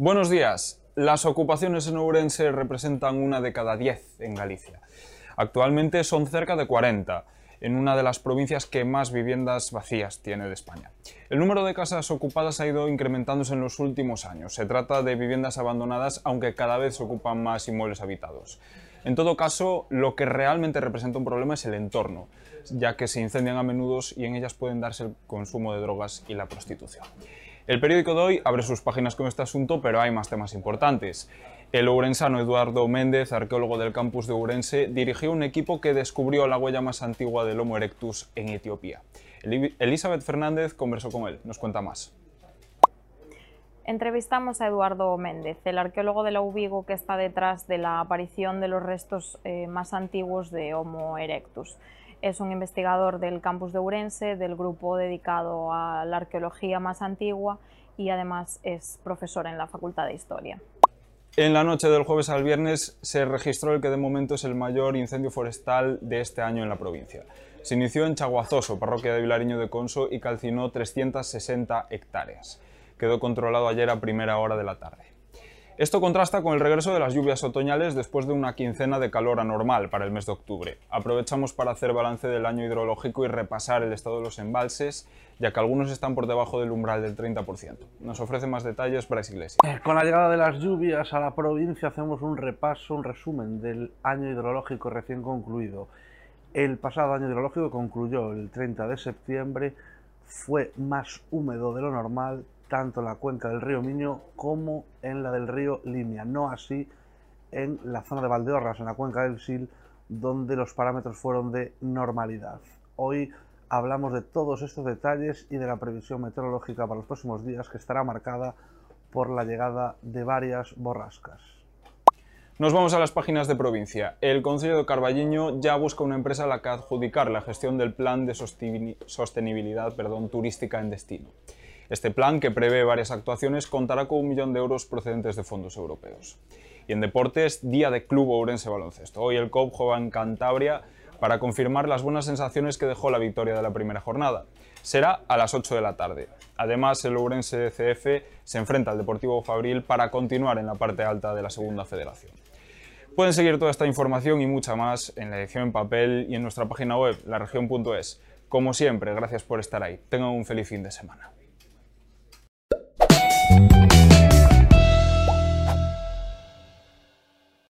Buenos días. Las ocupaciones en Ourense representan una de cada diez en Galicia. Actualmente son cerca de 40 en una de las provincias que más viviendas vacías tiene de España. El número de casas ocupadas ha ido incrementándose en los últimos años. Se trata de viviendas abandonadas, aunque cada vez se ocupan más inmuebles habitados. En todo caso, lo que realmente representa un problema es el entorno, ya que se incendian a menudo y en ellas pueden darse el consumo de drogas y la prostitución. El periódico de hoy abre sus páginas con este asunto, pero hay más temas importantes. El ourensano Eduardo Méndez, arqueólogo del campus de Ourense, dirigió un equipo que descubrió la huella más antigua del Homo erectus en Etiopía. Elizabeth Fernández conversó con él. Nos cuenta más. Entrevistamos a Eduardo Méndez, el arqueólogo de la Ubigo que está detrás de la aparición de los restos eh, más antiguos de Homo erectus. Es un investigador del campus de Ourense, del grupo dedicado a la arqueología más antigua y además es profesor en la Facultad de Historia. En la noche del jueves al viernes se registró el que de momento es el mayor incendio forestal de este año en la provincia. Se inició en Chaguazoso, parroquia de Vilariño de Conso, y calcinó 360 hectáreas. Quedó controlado ayer a primera hora de la tarde. Esto contrasta con el regreso de las lluvias otoñales después de una quincena de calor anormal para el mes de octubre. Aprovechamos para hacer balance del año hidrológico y repasar el estado de los embalses, ya que algunos están por debajo del umbral del 30%. Nos ofrece más detalles Bryce Iglesias. Eh, con la llegada de las lluvias a la provincia hacemos un repaso, un resumen del año hidrológico recién concluido. El pasado año hidrológico concluyó el 30 de septiembre, fue más húmedo de lo normal, tanto en la cuenca del río Miño como en la del río Limia, no así en la zona de Valdeorras, en la cuenca del Sil, donde los parámetros fueron de normalidad. Hoy hablamos de todos estos detalles y de la previsión meteorológica para los próximos días que estará marcada por la llegada de varias borrascas. Nos vamos a las páginas de provincia. El Consejo de Carballiño ya busca una empresa a la que adjudicar la gestión del plan de sostenibilidad perdón, turística en destino. Este plan, que prevé varias actuaciones, contará con un millón de euros procedentes de fondos europeos. Y en deportes, día de Club Ourense Baloncesto. Hoy el COP juega en Cantabria para confirmar las buenas sensaciones que dejó la victoria de la primera jornada. Será a las 8 de la tarde. Además, el Ourense CF se enfrenta al Deportivo Fabril para continuar en la parte alta de la segunda federación. Pueden seguir toda esta información y mucha más en la edición en papel y en nuestra página web, laregion.es. Como siempre, gracias por estar ahí. Tengan un feliz fin de semana.